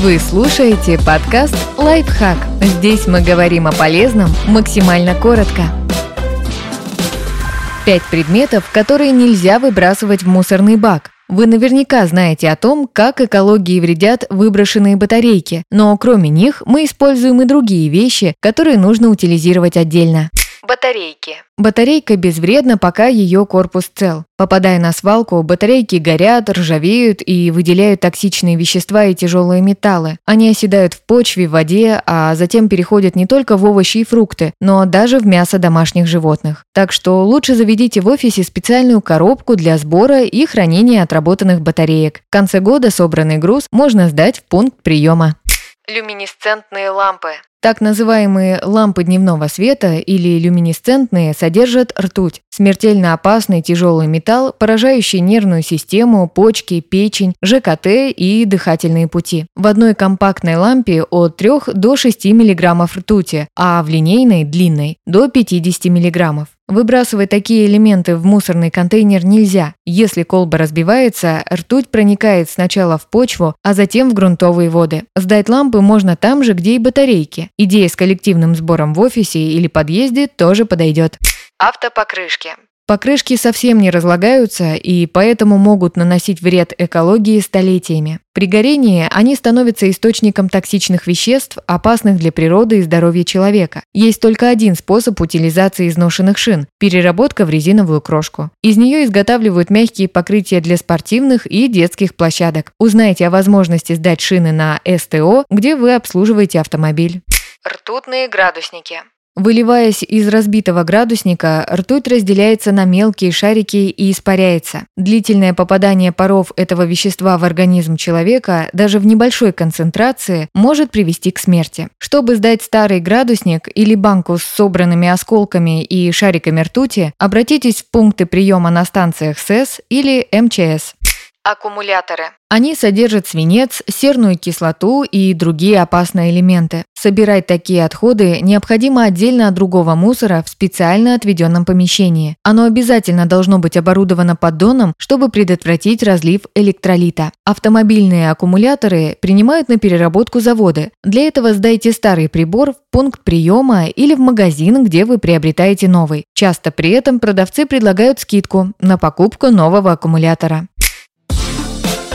Вы слушаете подкаст «Лайфхак». Здесь мы говорим о полезном максимально коротко. Пять предметов, которые нельзя выбрасывать в мусорный бак. Вы наверняка знаете о том, как экологии вредят выброшенные батарейки, но кроме них мы используем и другие вещи, которые нужно утилизировать отдельно. Батарейки. Батарейка безвредна, пока ее корпус цел. Попадая на свалку, батарейки горят, ржавеют и выделяют токсичные вещества и тяжелые металлы. Они оседают в почве, в воде, а затем переходят не только в овощи и фрукты, но даже в мясо домашних животных. Так что лучше заведите в офисе специальную коробку для сбора и хранения отработанных батареек. В конце года собранный груз можно сдать в пункт приема. Люминесцентные лампы. Так называемые лампы дневного света или люминесцентные содержат ртуть, смертельно опасный тяжелый металл, поражающий нервную систему, почки, печень, ЖКТ и дыхательные пути. В одной компактной лампе от 3 до 6 мг ртути, а в линейной, длинной, до 50 мг. Выбрасывать такие элементы в мусорный контейнер нельзя. Если колба разбивается, ртуть проникает сначала в почву, а затем в грунтовые воды. Сдать лампы можно там же, где и батарейки. Идея с коллективным сбором в офисе или подъезде тоже подойдет. Автопокрышки. Покрышки совсем не разлагаются и поэтому могут наносить вред экологии столетиями. При горении они становятся источником токсичных веществ, опасных для природы и здоровья человека. Есть только один способ утилизации изношенных шин – переработка в резиновую крошку. Из нее изготавливают мягкие покрытия для спортивных и детских площадок. Узнайте о возможности сдать шины на СТО, где вы обслуживаете автомобиль. Ртутные градусники. Выливаясь из разбитого градусника, ртуть разделяется на мелкие шарики и испаряется. Длительное попадание паров этого вещества в организм человека даже в небольшой концентрации может привести к смерти. Чтобы сдать старый градусник или банку с собранными осколками и шариками ртути, обратитесь в пункты приема на станциях СЭС или МЧС. Аккумуляторы. Они содержат свинец, серную кислоту и другие опасные элементы. Собирать такие отходы необходимо отдельно от другого мусора в специально отведенном помещении. Оно обязательно должно быть оборудовано поддоном, чтобы предотвратить разлив электролита. Автомобильные аккумуляторы принимают на переработку заводы. Для этого сдайте старый прибор в пункт приема или в магазин, где вы приобретаете новый. Часто при этом продавцы предлагают скидку на покупку нового аккумулятора.